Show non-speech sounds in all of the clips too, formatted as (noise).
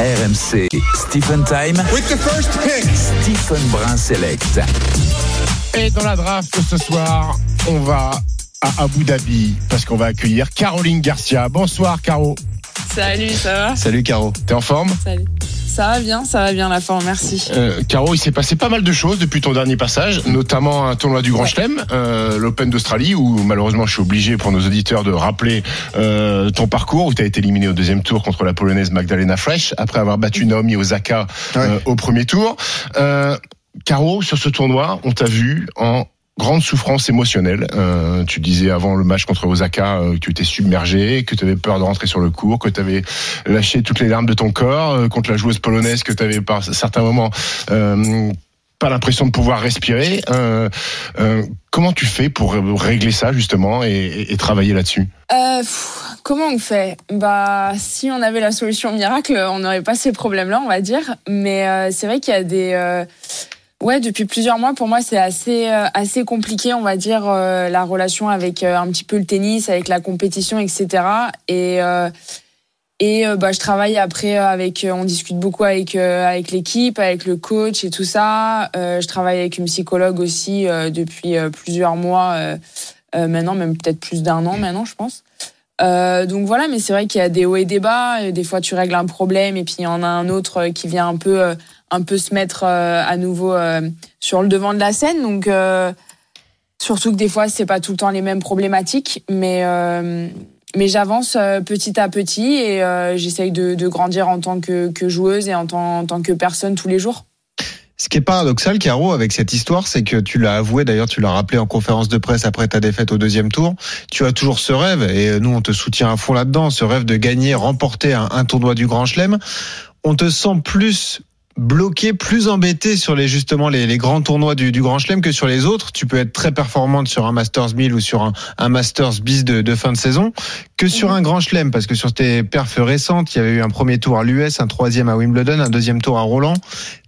RMC Stephen Time. With the first pick. Stephen Brun Select. Et dans la draft ce soir, on va à Abu Dhabi parce qu'on va accueillir Caroline Garcia. Bonsoir Caro. Salut, ça va? Salut Caro. T'es en forme? Salut. Ça va bien, ça va bien la forme, merci. euh, Caro, il s'est passé pas mal de choses depuis ton dernier passage, notamment un tournoi du Grand Chelem, euh, l'Open d'Australie, où malheureusement je suis obligé pour nos auditeurs de rappeler euh, ton parcours, où tu as été éliminé au deuxième tour contre la polonaise Magdalena Fresh, après avoir battu Naomi Osaka euh, au premier tour. Euh, Caro, sur ce tournoi, on t'a vu en grande souffrance émotionnelle. Euh, tu disais avant le match contre Osaka euh, que tu étais submergé, que tu avais peur de rentrer sur le court, que tu avais lâché toutes les larmes de ton corps euh, contre la joueuse polonaise, que tu avais par certains moments pas l'impression de pouvoir respirer. Comment tu fais pour régler ça justement et, et- travailler là-dessus? Comment on fait? Bah, si on avait la solution miracle, on n'aurait pas ces problèmes-là, on va dire. Mais c'est vrai qu'il y a des. Ouais, depuis plusieurs mois, pour moi, c'est assez euh, assez compliqué, on va dire, euh, la relation avec euh, un petit peu le tennis, avec la compétition, etc. Et euh, et euh, bah, je travaille après euh, avec, on discute beaucoup avec avec l'équipe, avec le coach et tout ça. Je travaille avec une psychologue aussi depuis plusieurs mois maintenant, même peut-être plus d'un an maintenant, je pense. Euh, donc voilà, mais c'est vrai qu'il y a des hauts et des bas. Des fois, tu règles un problème et puis il y en a un autre qui vient un peu, un peu se mettre euh, à nouveau euh, sur le devant de la scène. Donc euh, surtout que des fois, c'est pas tout le temps les mêmes problématiques, mais mais j'avance petit à petit et j'essaye de, grandir en tant que, joueuse et en tant, que personne tous les jours. Ce qui est paradoxal, Caro, avec cette histoire, c'est que tu l'as avoué, d'ailleurs, tu l'as rappelé en conférence de presse après ta défaite au deuxième tour. Tu as toujours ce rêve, et nous, on te soutient à fond là-dedans, ce rêve de gagner, remporter un tournoi du Grand Chelem. On te sent plus bloqué, plus embêté sur les justement les, les grands tournois du, du Grand Chelem que sur les autres. Tu peux être très performante sur un Masters 1000 ou sur un, un Masters bis de, de fin de saison que sur un Grand Chelem, parce que sur tes perfs récentes, il y avait eu un premier tour à l'US, un troisième à Wimbledon, un deuxième tour à Roland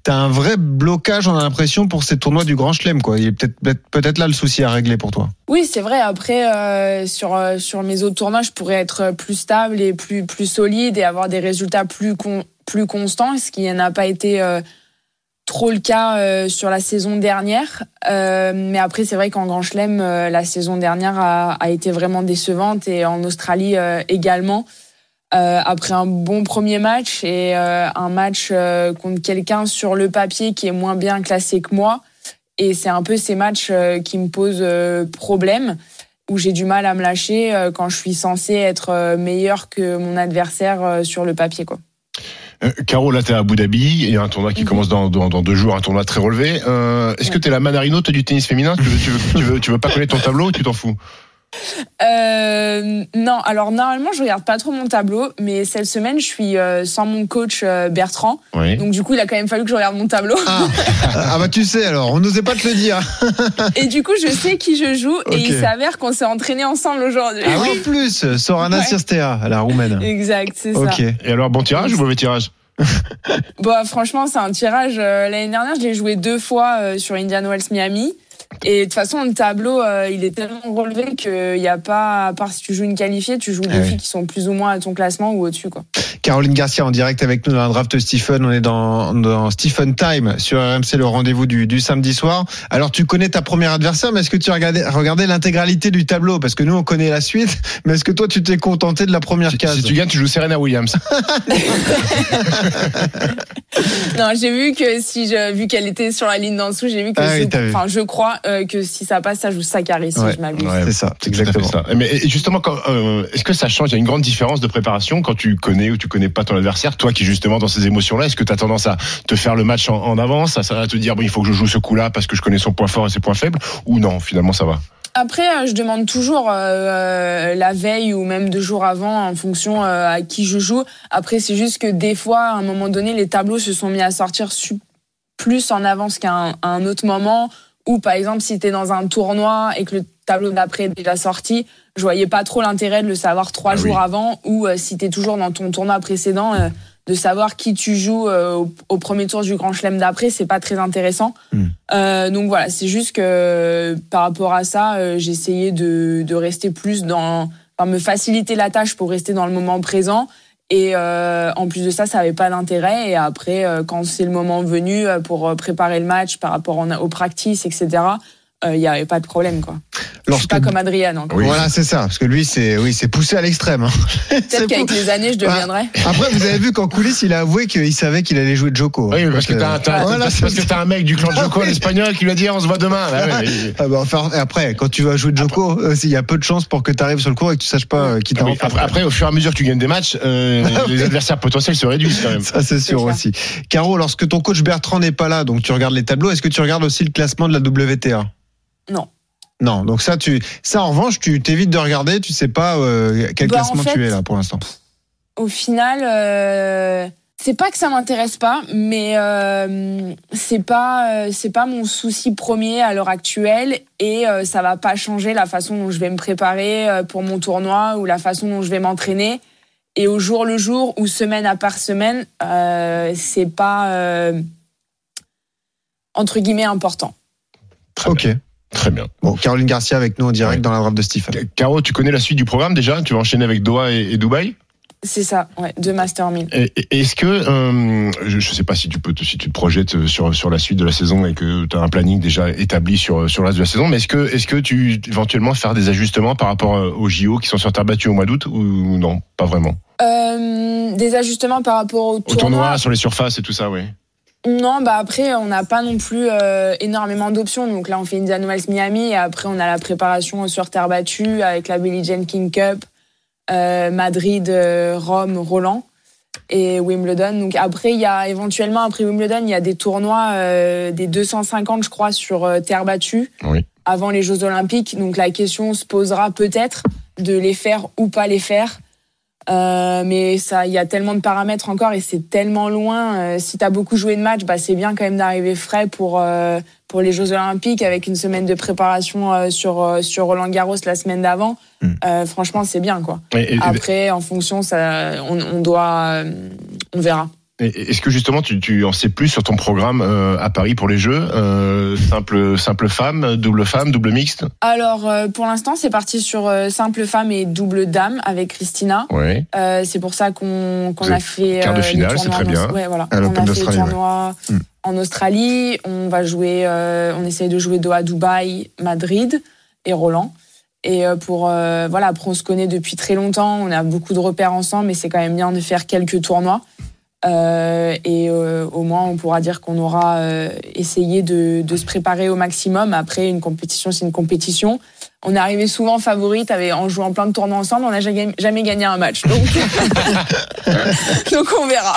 t'as un vrai blocage, on a l'impression, pour ces tournois du Grand Chelem. Quoi. Il est peut-être peut-être là le souci à régler pour toi. Oui, c'est vrai. Après, euh, sur, euh, sur mes autres tournois, je pourrais être plus stable et plus, plus solide et avoir des résultats plus, plus constants, ce qui n'a pas été euh, trop le cas sur la saison dernière. Mais après, c'est vrai qu'en Grand Chelem, la saison dernière a, été vraiment décevante et en Australie également. Euh, après un bon premier match et euh, un match euh, contre quelqu'un sur le papier qui est moins bien classé que moi. Et c'est un peu ces matchs qui me posent problème, où j'ai du mal à me lâcher quand je suis censée être meilleure que mon adversaire sur le papier. Quoi. Euh, Caro, là, t'es à Abu Dhabi. Il y a un tournoi qui Mhm. commence dans, dans, dans deux jours, un tournoi très relevé. Euh, Est-ce que t'es la Manarino t'es du tennis féminin? Tu veux, tu, veux, tu, veux, tu veux pas connaître ton tableau ou tu t'en fous? Euh, non, alors normalement, je regarde pas trop mon tableau, mais cette semaine, je suis euh, sans mon coach euh, Bertrand. Oui. Donc du coup, il a quand même fallu que je regarde mon tableau. Ah, ah bah tu sais alors, on n'osait pas te le dire. (laughs) Et du coup, je sais qui je joue, et il s'avère qu'on s'est entraînés ensemble aujourd'hui. Ah en plus, Sorana Ouais. Sirstea, la roumaine. Exact, c'est ça. Ok. Et alors, bon tirage ou mauvais tirage Bah, franchement, c'est un tirage. euh, L'année dernière, je l'ai joué deux fois sur Indian Wells Miami. Et de toute façon, le tableau, euh, il est tellement relevé qu'il n'y a pas, à part si tu joues une qualifiée, tu joues des Ah oui. filles qui sont plus ou moins à ton classement ou au-dessus. Quoi. Caroline Garcia en direct avec nous dans la draft Stephen. On est dans, dans Stephen Time sur RMC, le rendez-vous du, du samedi soir. Alors tu connais ta première adversaire, mais est-ce que tu as regardé, regardé l'intégralité du tableau? Parce que nous on connaît la suite, (laughs) mais est-ce que toi tu t'es contenté de la première si, case? si tu gagnes, tu joues Serena Williams. (laughs) (laughs) Non, j'ai vu que si je, vu qu'elle était sur la ligne d'en dessous, j'ai vu que Ah oui, vu. je crois euh, que si ça passe, ça joue Sakari, si Ouais. je m'abuse. Ouais. C'est ça, exactement. ça. Mais et justement, quand, euh, est-ce que ça change Il y a une grande différence de préparation quand tu connais ou tu connais pas ton adversaire. Toi qui justement dans ces émotions-là, est-ce que tu as tendance à te faire le match en, en avance, à, à te dire bon, il faut que je joue ce coup-là parce que je connais son point fort et ses points faibles, ou non Finalement, ça va? Après, euh, je demande toujours euh, la veille ou même deux jours avant en fonction euh, à qui je joue. Après, c'est juste que des fois, à un moment donné, les tableaux se sont mis à sortir plus en avance qu'à un autre moment. Ou par exemple, si tu es dans un tournoi et que le tableau d'après est déjà sorti, je voyais pas trop l'intérêt de le savoir trois Ah jours oui. avant. Ou euh, si tu es toujours dans ton tournoi précédent, euh, de savoir qui tu joues euh, au, au premier tour du Grand Chelem d'après, c'est pas très intéressant. Hmm. Donc voilà, c'est juste que par rapport à ça, essayé de, de rester plus dans, enfin, me faciliter la tâche pour rester dans le moment présent Et euh, en plus de ça, ça avait pas d'intérêt. Et après, euh, quand c'est le moment venu euh, pour préparer le match par rapport aux practices, etc., il n'y avait pas de problème. Quoi. Je suis Lorsque- pas comme Adrian. encore. Oui. Voilà, c'est ça. Parce que lui, c'est oui, c'est poussé à l'extrême. hein. Peut-être (laughs) qu'avec les années, je deviendrai. Après, vous avez vu qu'en coulisses, il a avoué qu'il savait qu'il allait jouer Joko. Oui, parce que t'as, Voilà, t'as un mec du clan de Joko, Ah l'espagnol, qui lui a dit on se voit demain. Ah Ah bah, enfin, après, quand tu vas jouer Joko, euh, il y a peu de chances pour que tu arrives sur le cours et que tu saches pas euh, qui t'a Ah après, après, au fur et à mesure que tu gagnes des matchs, euh, les adversaires potentiels se réduisent quand même. Ça, c'est sûr aussi. Caro, lorsque ton coach Bertrand n'est pas là, donc tu regardes les tableaux, est-ce que tu regardes aussi le classement de la WTA Non. Non, donc ça, tu, ça en revanche, tu t'évites de regarder, tu sais pas euh, quel Bah, en classement fait, tu es là pour l'instant. Au final, euh, c'est pas que ça m'intéresse pas, mais euh, c'est pas euh, c'est pas mon souci premier à l'heure actuelle et euh, ça va pas changer la façon dont je vais me préparer euh, pour mon tournoi ou la façon dont je vais m'entraîner. Et au jour le jour ou semaine à part semaine, euh, c'est pas euh, entre guillemets important. Très Ok. bien. Très bien. Bon, Caroline Garcia avec nous en direct Ouais. dans la draft de Stephen. Caro, tu connais la suite du programme déjà? Tu vas enchaîner avec Doha et, et Dubaï? C'est ça, ouais, deux Master 1000. Et- et- Est-ce que, euh, je ne sais pas si tu peux, te- si tu te projettes sur sur la suite de la saison et que tu as un planning déjà établi sur sur le reste de la saison, mais est-ce que est-ce que tu éventuellement faire des ajustements par rapport euh, aux JO qui sont sur terre battue au mois d'août ou non, pas vraiment? Euh, des ajustements par rapport au, Au tournoi. tournoi, sur les surfaces et tout ça, oui. Non, bah après, on n'a pas non plus euh, énormément d'options. Donc là, on fait Indian Wells Miami et après, on a la préparation sur terre battue avec la Billie Jean King Cup, euh, Madrid, euh, Rome, Roland et Wimbledon. Donc après, il y a éventuellement, après Wimbledon, il y a des tournois, euh, des 250, je crois, sur euh, terre battue Oui. avant les Jeux Olympiques. Donc la question se posera peut-être de les faire ou pas les faire. Euh, mais ça, il y a tellement de paramètres encore et c'est tellement loin. Euh, si tu as beaucoup joué de matchs, bah, c'est bien quand même d'arriver frais pour, euh, pour les Jeux Olympiques avec une semaine de préparation euh, sur, euh, sur Roland Garros la semaine d'avant. Mm. Euh, franchement, c'est bien. quoi. Et- et- Après, en fonction, ça, on, on doit. euh, on verra. Est-ce que justement tu, tu en sais plus sur ton programme euh, à Paris pour les Jeux euh, Simple simple femme, double femme, double mixte? Alors, euh, pour l'instant, c'est parti sur simple femme et double dame avec Christina. Euh, c'est pour ça qu'on a fait quart de finale, c'est très en bien. Aus- Ouais, voilà. On a fait le d'Australie, ouais. tournoi Mm. en Australie. On va jouer, on essaye de jouer Doha, Dubaï, Madrid et Roland. Et pour voilà, après on se connaît depuis très longtemps, on a beaucoup de repères ensemble, mais c'est quand même bien de faire quelques tournois. Euh, et euh, au moins on pourra dire qu'on aura euh, essayé de, de se préparer au maximum. Après une compétition, c'est une compétition. On est arrivé souvent favorite avec, en jouant plein de tournois ensemble. On n'a jamais, jamais gagné un match. Donc, (laughs) donc on verra.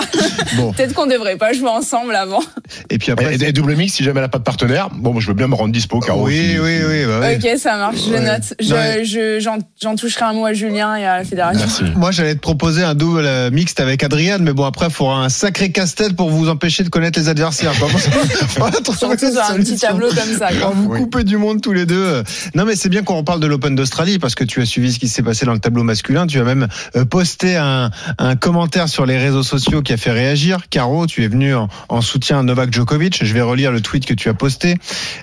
Bon. Peut-être qu'on devrait pas jouer ensemble avant. Et puis après, Et, et double mixte si jamais elle n'a pas de partenaire. Bon, moi, je veux bien me rendre dispo, Caro. oui, oui, oui, bah oui. Ok, ça marche, je Ouais. note. Je, Ouais. je- j'en, toucherai un mot à Julien et à la fédération. Merci. Moi, j'allais te proposer un double euh, mixte avec Adrien, mais bon, après, il faudra un sacré casse-tête pour vous empêcher de connaître les adversaires. quoi. (laughs) Surtout sur un petit tableau comme ça. Quand vous Oui. coupez du monde tous les deux. Non, mais c'est bien qu'on reparle de l'Open d'Australie parce que tu as suivi ce qui s'est passé dans le tableau masculin. Tu as même euh, posté un, un commentaire sur les réseaux sociaux qui a fait réagir. Caro, tu es venu en, en soutien à Novak Djokovic. Je vais relire le tweet que tu as posté.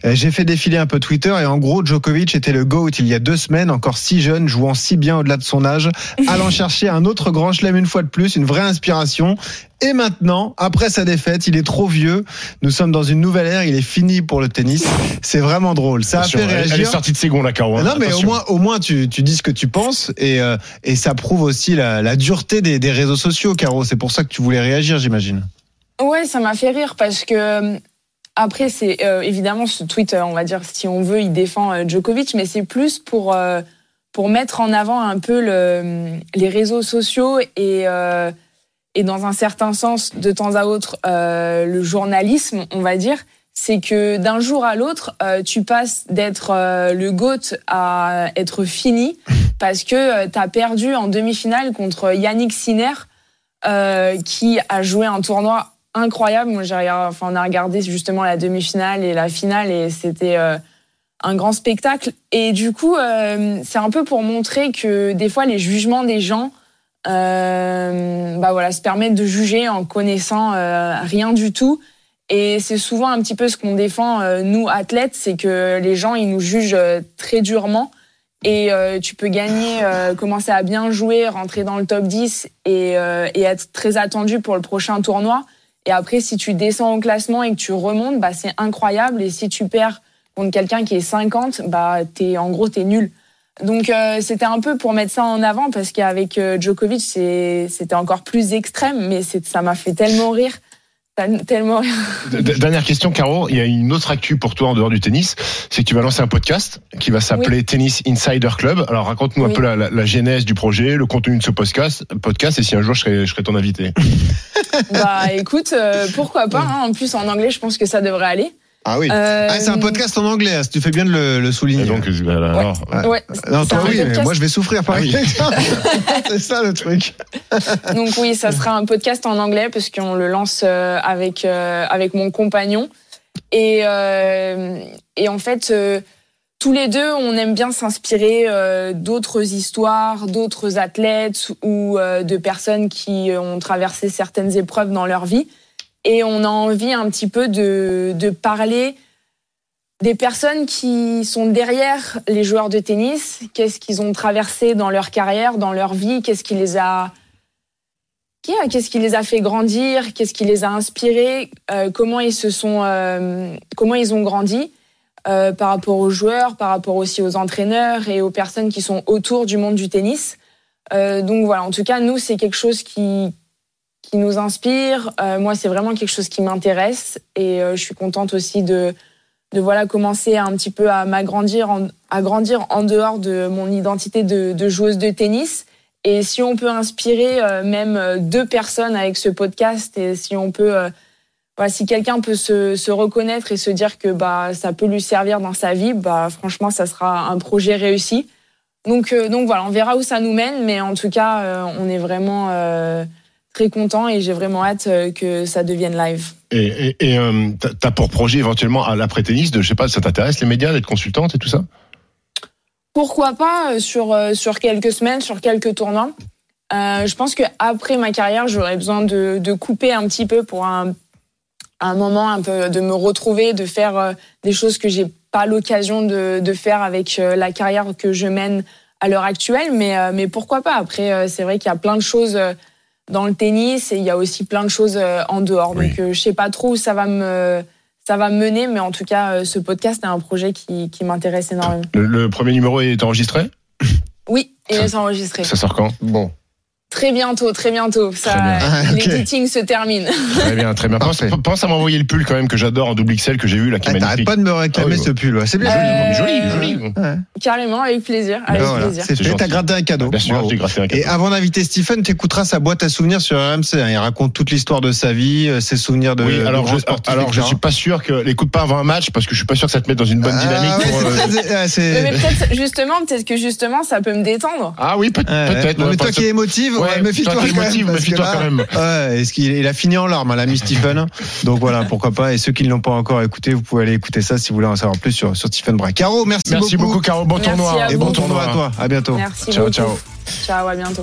Euh, J'ai fait défiler un peu Twitter et en gros, Djokovic était le GOAT il y a deux semaines, encore si jeune, jouant si bien au-delà de son âge, (laughs) allant chercher un autre grand chelem une fois de plus, une vraie inspiration. Et maintenant, après sa défaite, il est trop vieux. Nous sommes dans une nouvelle ère. Il est fini pour le tennis. C'est vraiment drôle. Ça a fait elle- Elle est réagir. sortie de ses gonds, la Caro. hein. Non, mais au moins, au moins, tu, tu dis ce que tu penses et, euh, et ça prouve aussi la, la dureté des, des réseaux sociaux, Caro. C'est pour ça que tu voulais réagir, j'imagine. Ouais, ça m'a fait rire parce que euh, après c'est euh, évidemment ce tweet, euh, on va dire si on veut, il défend euh, Djokovic, mais c'est plus pour euh, pour mettre en avant un peu le, les réseaux sociaux et euh, et dans un certain sens, de temps à autre, euh, le journalisme, on va dire, c'est que d'un jour à l'autre, euh, tu passes d'être euh, le GOAT à être fini (laughs) parce que tu as perdu en demi-finale contre Yannick Sinner, euh, qui a joué un tournoi incroyable. Moi, j'ai regardé- enfin, on a regardé justement la demi-finale et la finale et c'était euh, un grand spectacle. Et du coup, euh, c'est un peu pour montrer que des fois, les jugements des gens, euh, bah voilà, se permettent de juger en connaissant euh, rien du tout. Et c'est souvent un petit peu ce qu'on défend, euh, nous, athlètes, c'est que les gens, ils nous jugent euh, très durement. Et euh, tu peux gagner, euh, commencer à bien jouer, rentrer dans le top 10 et, euh, et être très attendu pour le prochain tournoi. Et après, si tu descends au classement et que tu remontes, bah, c'est incroyable. Et si tu perds contre quelqu'un qui est 50, bah, t'es, en gros, t'es nul. Donc, euh, c'était un peu pour mettre ça en avant parce qu'avec euh, Djokovic, c'était encore plus extrême, mais ça m'a fait tellement rire. Tellement rire. Dernière question, Caro. Il y a une autre actu pour toi en dehors du tennis. C'est que tu vas lancer un podcast qui va s'appeler Tennis Insider Club. Alors, raconte-nous un peu la, la- la genèse du projet, le contenu de ce podcast, podcast et si un jour je serais ton invité. Bah, écoute, euh, pourquoi pas. hein. En plus, en anglais, je pense que ça devrait aller. Ah oui. Euh, Ah, c'est un podcast en anglais, hein, tu fais bien de le, le souligner. Et donc, euh, alors, Ouais. Ouais, non, toi oui, mais moi je vais souffrir par Ah oui. (laughs) c'est ça le truc. (laughs) Donc oui, ça sera un podcast en anglais parce qu'on le lance euh, avec euh, avec mon compagnon et euh, et en fait euh, tous les deux on aime bien s'inspirer euh, d'autres histoires, d'autres athlètes ou euh, de personnes qui ont traversé certaines épreuves dans leur vie et on a envie un petit peu de de parler des personnes qui sont derrière les joueurs de tennis, qu'est-ce qu'ils ont traversé dans leur carrière, dans leur vie, qu'est-ce qui les a a- Qu'est-ce qui les a fait grandir? Qu'est-ce qui les a inspirés? Euh, Comment ils se sont, euh, comment ils ont grandi euh, par rapport aux joueurs, par rapport aussi aux entraîneurs et aux personnes qui sont autour du monde du tennis. Euh, donc voilà, en tout cas, nous c'est quelque chose qui qui nous inspire. Euh, moi, c'est vraiment quelque chose qui m'intéresse et euh, je suis contente aussi de de voilà commencer un petit peu à m'agrandir, à grandir en dehors de mon identité de, de joueuse de tennis. Et si on peut inspirer euh, même deux personnes avec ce podcast, et si on peut, euh, voilà, si quelqu'un peut se, se reconnaître et se dire que bah ça peut lui servir dans sa vie, bah franchement ça sera un projet réussi. Donc euh, donc voilà, on verra où ça nous mène, mais en tout cas euh, on est vraiment très content et j'ai vraiment hâte euh, que ça devienne live. et et euh, t'as- t'as pour projet éventuellement à l'après-tennis de, je sais pas, ça t'intéresse les médias, d'être consultante et tout ça? Pourquoi pas euh, sur, sur quelques semaines, sur quelques tournois. Euh, je pense que après ma carrière, j'aurais besoin de, de couper un petit peu pour un, un moment, un peu de me retrouver, de faire des choses que j'ai pas l'occasion de, de faire avec la carrière que je mène à l'heure actuelle. Mais, mais pourquoi pas? Après, c'est vrai qu'il y a plein de choses dans le tennis et il y a aussi plein de choses euh, en dehors. Oui. Donc, euh, je sais pas trop où ça va me ça va me mener, mais en tout cas, euh, ce podcast est un projet qui, qui m'intéresse énormément. le, le premier numéro est enregistré? Oui, il est enregistré. Ça sort quand? Bon. Très bientôt, très bientôt. Ça. Ah, ok. L'editing se termine. Très bien, très bien. Pense, à m'envoyer le pull quand même que j'adore en double XL que j'ai vu là, qui Ah, T'arrêtes pas de me réclamer Ah oui, ce pull. ouais. C'est bien. Euh, Joli, joli, joli. Ouais. Carrément, avec plaisir. Avec voilà, plaisir. C'est C'est fait. gentil. T'as gratté un cadeau. Bien sûr, j'ai graffé un Et cadeau. avant d'inviter Stephen, t'écouteras sa boîte à souvenirs sur RMC. hein. Il raconte toute l'histoire de sa vie, euh, ses souvenirs de. Oui, alors, je, alors je suis pas sûr que l'écoute pas avant un match parce que je suis pas sûr que ça te mette dans une bonne Ah, dynamique. ouais, pour, c'est euh, Mais, peut-être, justement, peut-être que justement, ça peut me détendre. Ah oui, peut-être. mais toi qui es émotive, Ouais, ouais, méfie-toi quand même, là- quand même. Ouais, est-ce qu'il il a fini en larmes, hein, l'ami Stephen. (laughs) Donc voilà, pourquoi pas. Et ceux qui ne l'ont pas encore écouté, vous pouvez aller écouter ça si vous voulez en savoir plus sur, sur Stephen Bray. Caro, merci, Merci beaucoup, Caro. Bon Merci tournoi. Et bon tournoi à toi. À bientôt. Merci Ciao, beaucoup. ciao. Ciao, à bientôt.